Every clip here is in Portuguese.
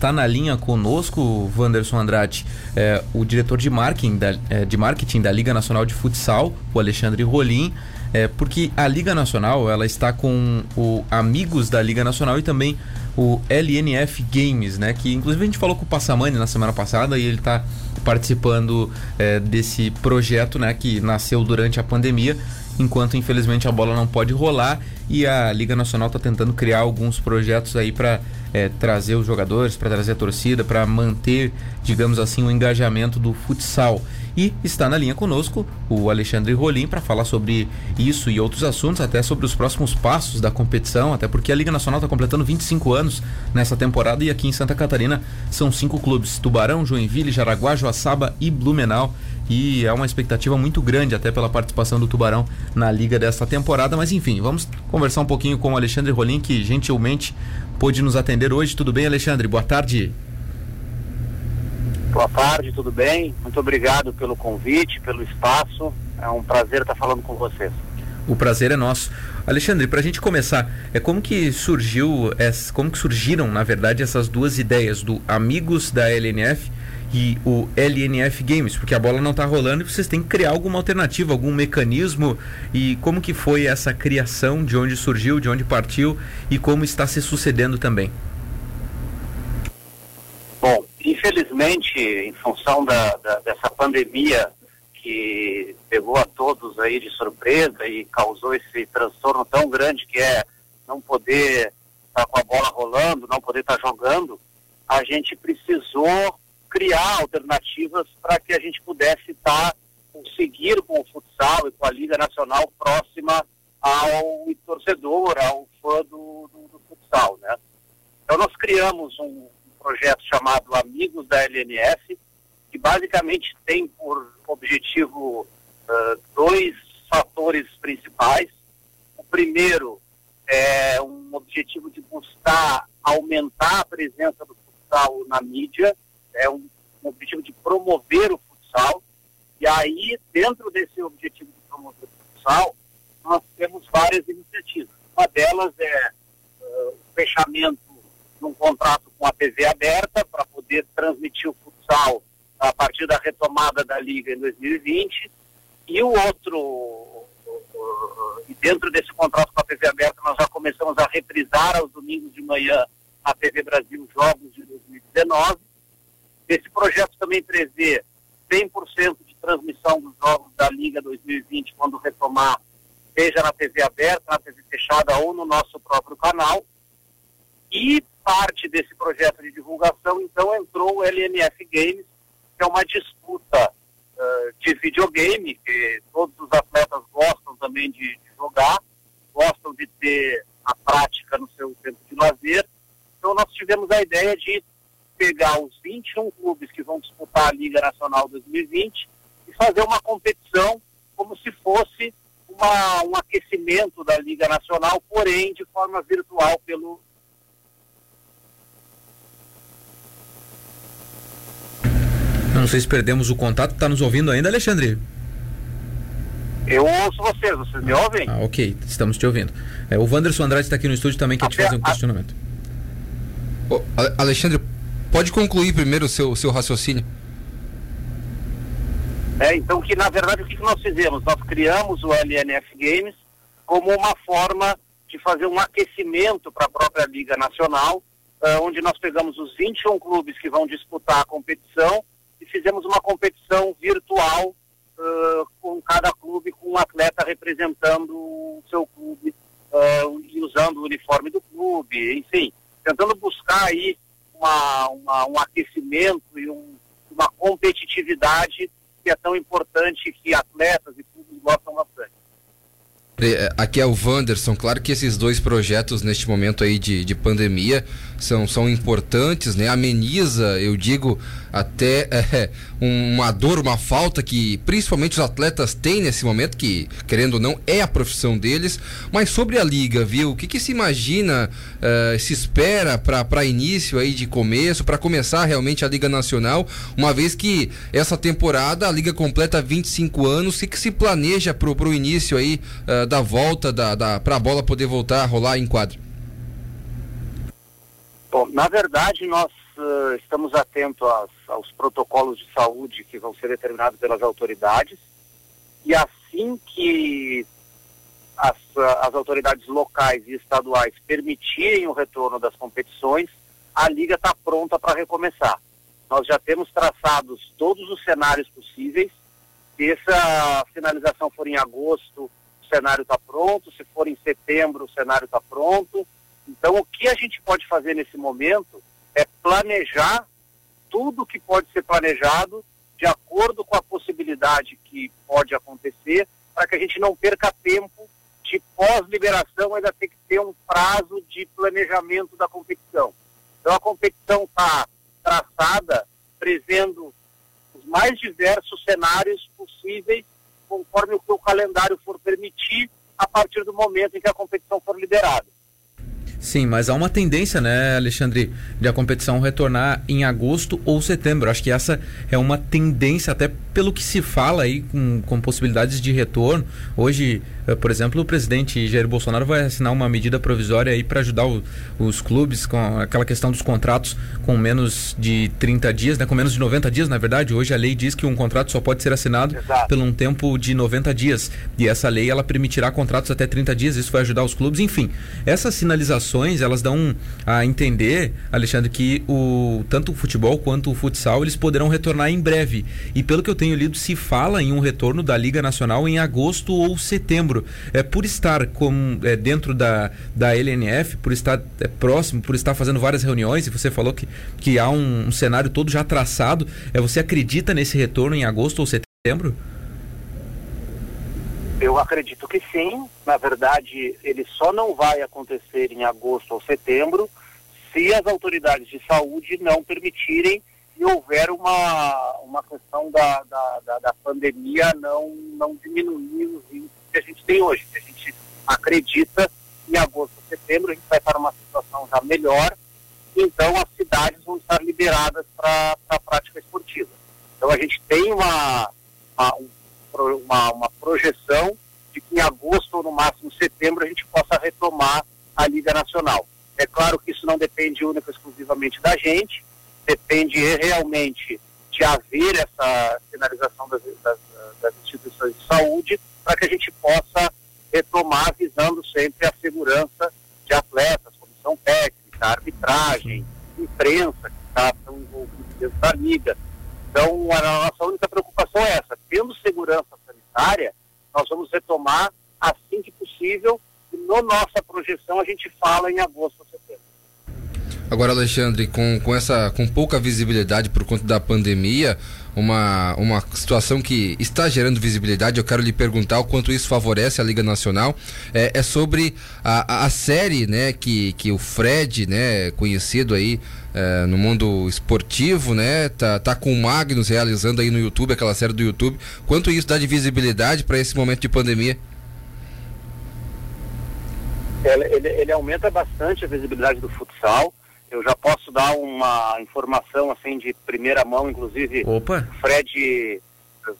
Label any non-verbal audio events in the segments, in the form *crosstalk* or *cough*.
está na linha conosco, Wanderson Andrade, é, o diretor de marketing, da, é, de marketing da Liga Nacional de Futsal, o Alexandre Rolim, é, porque a Liga Nacional ela está com o Amigos da Liga Nacional e também o LNF Games, né? Que inclusive a gente falou com o Passamani na semana passada e ele está participando é, desse projeto, né? Que nasceu durante a pandemia enquanto infelizmente a bola não pode rolar e a Liga Nacional está tentando criar alguns projetos aí para é, trazer os jogadores, para trazer a torcida, para manter, digamos assim, o engajamento do futsal. E está na linha conosco o Alexandre Rolim para falar sobre isso e outros assuntos, até sobre os próximos passos da competição, até porque a Liga Nacional está completando 25 anos nessa temporada e aqui em Santa Catarina são cinco clubes: Tubarão, Joinville, Jaraguá, Joaçaba e Blumenau e é uma expectativa muito grande até pela participação do Tubarão na liga desta temporada. Mas enfim, vamos conversar um pouquinho com o Alexandre Rolim, que gentilmente pôde nos atender hoje. Tudo bem, Alexandre? Boa tarde. Boa tarde, tudo bem? Muito obrigado pelo convite, pelo espaço. É um prazer estar falando com vocês. O prazer é nosso. Alexandre, para a gente começar, é como que surgiu, como que surgiram, na verdade, essas duas ideias do Amigos da LNF e o LNF Games, porque a bola não está rolando e vocês têm que criar alguma alternativa, algum mecanismo e como que foi essa criação, de onde surgiu, de onde partiu e como está se sucedendo também. Bom, infelizmente, em função da, da, dessa pandemia que pegou a todos aí de surpresa e causou esse transtorno tão grande que é não poder estar tá com a bola rolando, não poder estar tá jogando, a gente precisou criar alternativas para que a gente pudesse estar, tá, conseguir com o futsal e com a Liga Nacional próxima ao torcedor, ao fã do, do, do futsal, né? Então nós criamos um projeto chamado Amigos da LNF, que basicamente tem por objetivo uh, dois fatores principais. O primeiro é um objetivo de buscar aumentar a presença do futsal na mídia, é um, um objetivo de promover o futsal. E aí, dentro desse objetivo de promover o futsal, nós temos várias iniciativas. Uma delas é uh, o fechamento de um contrato com a TV aberta para poder transmitir o futsal a partir da retomada da liga em 2020. E o outro, e dentro desse contrato com a TV aberta, nós já começamos a reprisar aos domingos de manhã a TV Brasil Jogos de 2019 esse projeto também prevê 100% de transmissão dos jogos da Liga 2020 quando retomar, seja na TV aberta, na TV fechada ou no nosso próprio canal. Parte desse projeto de divulgação, então, entrou o LNF Games, que é uma disputa uh, de videogame, que todos os atletas gostam também de, de jogar, gostam de ter a prática no seu tempo de lazer. Então, nós tivemos a ideia de pegar os 21 clubes que vão disputar a Liga Nacional 2020 e fazer uma competição como se fosse uma, um aquecimento da Liga Nacional, porém de forma virtual pelo. Não sei se perdemos o contato. Está nos ouvindo ainda, Alexandre? Eu ouço vocês, vocês me ouvem? Ah, ok, estamos te ouvindo. É, o Wanderson Andrade está aqui no estúdio também, quer te fazer um questionamento. A... Alexandre, Pode concluir primeiro o seu, seu raciocínio. É, então que na verdade o que nós fizemos? Nós criamos o LNF Games como uma forma de fazer um aquecimento para a própria Liga Nacional, uh, onde nós pegamos os 21 clubes que vão disputar a competição e fizemos uma competição virtual uh, com cada clube, com um atleta representando o seu clube uh, e usando o uniforme do clube, enfim, tentando buscar aí uma, uma, um aquecimento e um, uma competitividade que é tão importante que atletas e clubes gostam bastante. É, aqui é o Wanderson. Claro que esses dois projetos neste momento aí de, de pandemia são, são importantes, né? Ameniza, eu digo, até *laughs* é, uma dor, uma falta que principalmente os atletas têm nesse momento, que querendo ou não é a profissão deles. Mas sobre a liga, viu? O que, que se imagina, uh, se espera para início aí de começo, para começar realmente a Liga Nacional, uma vez que essa temporada a liga completa 25 anos, o que, que se planeja pro, pro início aí uh, da volta da, da para a bola poder voltar a rolar em quadro? Bom, na verdade nós uh, estamos atentos aos, aos, protocolos de saúde que vão ser determinados pelas autoridades e assim que as, uh, as autoridades locais e estaduais permitirem o retorno das competições, a liga está pronta para recomeçar. Nós já temos traçados todos os cenários possíveis. Se essa finalização for em agosto, o cenário está pronto. Se for em setembro, o cenário está pronto. Então, o que a gente pode fazer nesse momento é planejar tudo que pode ser planejado de acordo com a possibilidade que pode acontecer, para que a gente não perca tempo de pós-liberação, ainda tem que ter um prazo de planejamento da competição. Então, a competição está traçada prevendo os mais diversos cenários possíveis, conforme o que o calendário for permitir, a partir do momento em que a competição for liberada. Sim, mas há uma tendência, né, Alexandre, de a competição retornar em agosto ou setembro. Acho que essa é uma tendência, até pelo que se fala aí, com, com possibilidades de retorno. Hoje, eh, por exemplo, o presidente Jair Bolsonaro vai assinar uma medida provisória aí para ajudar o, os clubes com aquela questão dos contratos com menos de 30 dias, né, com menos de 90 dias, na verdade. Hoje a lei diz que um contrato só pode ser assinado Exato. por um tempo de 90 dias. E essa lei ela permitirá contratos até 30 dias. Isso vai ajudar os clubes. Enfim, essas sinalizações elas dão a entender, Alexandre, que o, tanto o futebol quanto o futsal eles poderão retornar em breve. E pelo que eu tenho lido, se fala em um retorno da Liga Nacional em agosto ou setembro. É, por estar com, é, dentro da, da LNF, por estar é, próximo, por estar fazendo várias reuniões, e você falou que, que há um, um cenário todo já traçado, é, você acredita nesse retorno em agosto ou setembro? Eu acredito que sim. Na verdade, ele só não vai acontecer em agosto ou setembro se as autoridades de saúde não permitirem e houver uma, uma questão da, da, da, da pandemia não, não diminuir os índices que a gente tem hoje. A gente acredita que em agosto setembro a gente vai estar numa situação já melhor, então as cidades vão estar liberadas para a prática esportiva. Então a gente tem uma, uma um uma, uma projeção de que em agosto ou no máximo setembro a gente possa retomar a Liga Nacional. É claro que isso não depende única e exclusivamente da gente, depende realmente de haver essa finalização das, das, das instituições de saúde para que a gente possa retomar visando sempre a segurança de atletas, comissão técnica, arbitragem, imprensa que está envolvida dentro da liga. Então, a nossa única preocupação é essa, tendo segurança sanitária, nós vamos retomar assim que possível e na nossa projeção a gente fala em agosto. Agora, Alexandre, com, com essa com pouca visibilidade por conta da pandemia, uma, uma situação que está gerando visibilidade, eu quero lhe perguntar o quanto isso favorece a Liga Nacional, é, é sobre a, a série né, que, que o Fred, né, conhecido aí é, no mundo esportivo, né? Tá, tá com o Magnus realizando aí no YouTube, aquela série do YouTube. Quanto isso dá de visibilidade para esse momento de pandemia? Ele, ele, ele, aumenta bastante a visibilidade do futsal. Eu já posso dar uma informação assim de primeira mão, inclusive. Opa. O Fred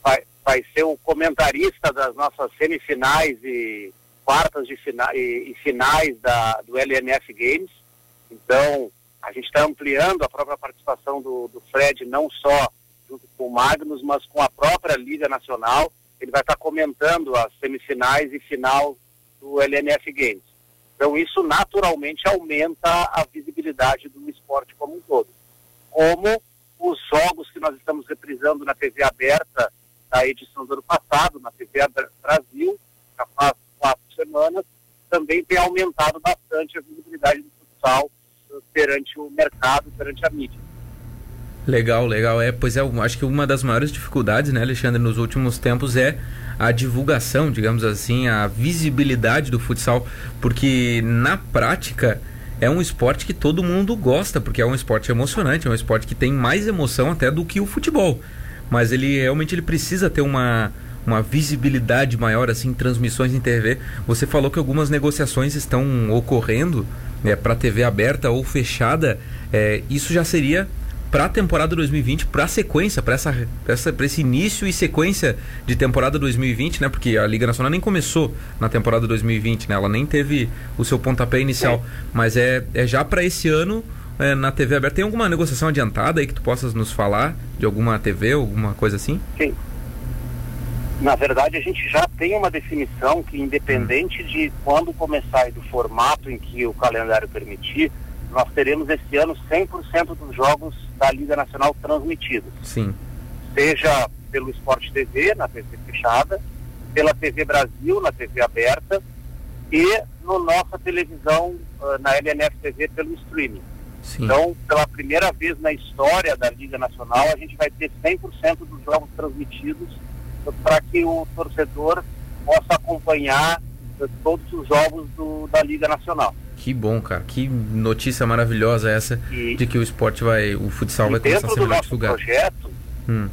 vai, vai ser o comentarista das nossas semifinais e quartas de fina, e, e finais da, do LNF Games. Então, a gente está ampliando a própria participação do, do Fred, não só junto com o Magnus, mas com a própria Liga Nacional. Ele vai estar tá comentando as semifinais e final do LNF Games. Então, isso naturalmente aumenta a visibilidade do esporte como um todo. Como os jogos que nós estamos reprisando na TV aberta da edição do ano passado, na TV Brasil, já faz quatro semanas, também tem aumentado bastante a visibilidade do futsal perante o mercado, perante a mídia. Legal, legal. É, pois é, acho que uma das maiores dificuldades, né, Alexandre, nos últimos tempos é a divulgação, digamos assim, a visibilidade do futsal, porque na prática é um esporte que todo mundo gosta, porque é um esporte emocionante, é um esporte que tem mais emoção até do que o futebol. Mas ele realmente ele precisa ter uma uma visibilidade maior assim, transmissões em TV. Você falou que algumas negociações estão ocorrendo é, para TV aberta ou fechada, é, isso já seria para a temporada 2020, para a sequência, para essa, essa, esse início e sequência de temporada 2020, né? Porque a Liga Nacional nem começou na temporada 2020, né? Ela nem teve o seu pontapé inicial, é. mas é, é já para esse ano é, na TV aberta. Tem alguma negociação adiantada aí que tu possas nos falar de alguma TV, alguma coisa assim? Sim. Na verdade, a gente já tem uma definição que, independente de quando começar e do formato em que o calendário permitir, nós teremos esse ano 100% dos jogos da Liga Nacional transmitidos. Sim. Seja pelo Esporte TV, na TV fechada, pela TV Brasil, na TV aberta, e no nossa televisão, uh, na LNF TV, pelo streaming. Sim. Então, pela primeira vez na história da Liga Nacional, a gente vai ter 100% dos jogos transmitidos para que o torcedor possa acompanhar uh, todos os jogos do, da Liga Nacional. Que bom, cara. Que notícia maravilhosa essa e, de que o esporte vai, o futsal vai começar a ser melhor divulgado. Projeto, hum.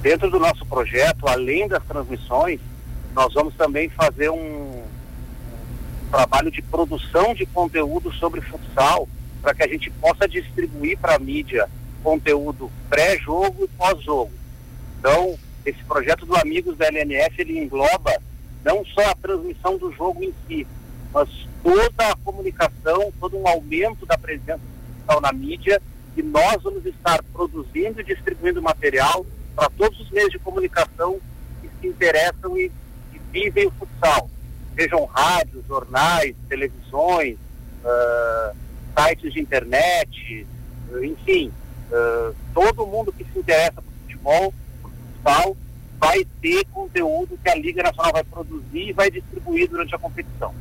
Dentro do nosso projeto, além das transmissões, nós vamos também fazer um, um trabalho de produção de conteúdo sobre futsal para que a gente possa distribuir para a mídia conteúdo pré-jogo e pós-jogo. Então, esse projeto do Amigos da LNF, ele engloba não só a transmissão do jogo em si, mas toda a comunicação, todo um aumento da presença digital na mídia e nós vamos estar produzindo e distribuindo material para todos os meios de comunicação que se interessam e, e vivem o futsal. Sejam rádios, jornais, televisões, uh, sites de internet, enfim, uh, todo mundo que se interessa por futebol, por futsal, vai ter conteúdo que a Liga Nacional vai produzir e vai distribuir durante a competição.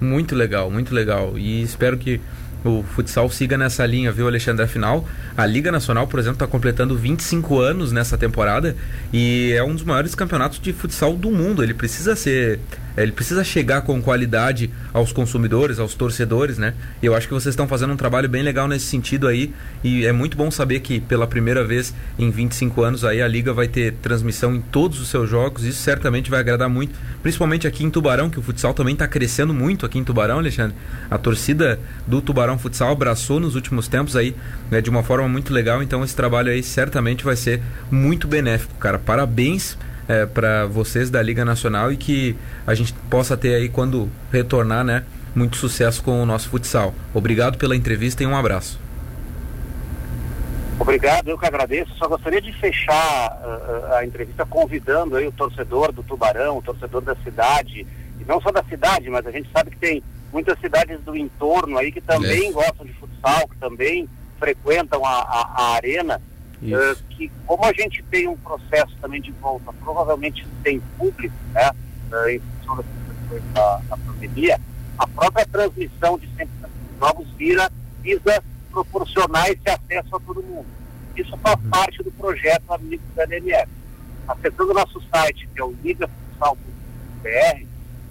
Muito legal, muito legal. E espero que o futsal siga nessa linha, viu, Alexandre? Afinal, a Liga Nacional, por exemplo, está completando 25 anos nessa temporada e é um dos maiores campeonatos de futsal do mundo. Ele precisa ser ele precisa chegar com qualidade aos consumidores, aos torcedores, né? E eu acho que vocês estão fazendo um trabalho bem legal nesse sentido aí. E é muito bom saber que pela primeira vez em 25 anos aí a Liga vai ter transmissão em todos os seus jogos. Isso certamente vai agradar muito, principalmente aqui em Tubarão, que o futsal também está crescendo muito aqui em Tubarão, Alexandre. A torcida do Tubarão Futsal abraçou nos últimos tempos aí, né, de uma forma muito legal. Então esse trabalho aí certamente vai ser muito benéfico, cara. Parabéns é, para vocês da Liga Nacional e que a gente possa ter aí, quando retornar, né, muito sucesso com o nosso futsal. Obrigado pela entrevista e um abraço. Obrigado, eu que agradeço. Só gostaria de fechar uh, a entrevista convidando aí o torcedor do Tubarão, o torcedor da cidade, e não só da cidade, mas a gente sabe que tem muitas cidades do entorno aí que também é. gostam de futsal, que também frequentam a, a, a arena uh, que como a gente tem um processo também de volta, provavelmente sem público, né, uh, em função da, da pandemia, a própria transmissão de 100% dos jogos vira, visa proporcionar esse acesso a todo mundo. Isso faz uhum. parte do projeto Amigos da LNF. Acessando o nosso site, que é o ligafutsal.br,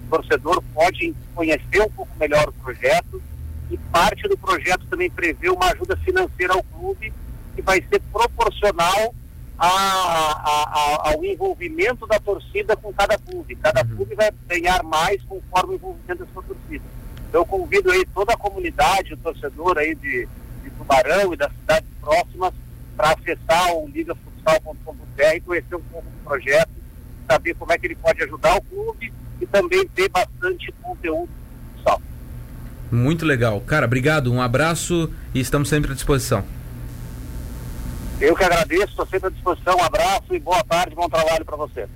o torcedor pode conhecer um pouco melhor o projeto e parte do projeto também prevê uma ajuda financeira ao clube que vai ser proporcional a, a, a, ao envolvimento da torcida com cada clube. Cada uhum. clube vai ganhar mais conforme o envolvimento da sua torcida. Então, eu convido aí toda a comunidade, o torcedor aí de, de Tubarão e das cidades próximas para acessar o ligafutsal.com.br e conhecer um pouco do projeto, saber como é que ele pode ajudar o clube e também ter bastante conteúdo futsal. Muito legal. Cara, obrigado, um abraço e estamos sempre à disposição. Eu que agradeço, estou sempre à disposição. Um abraço e boa tarde, bom trabalho para você.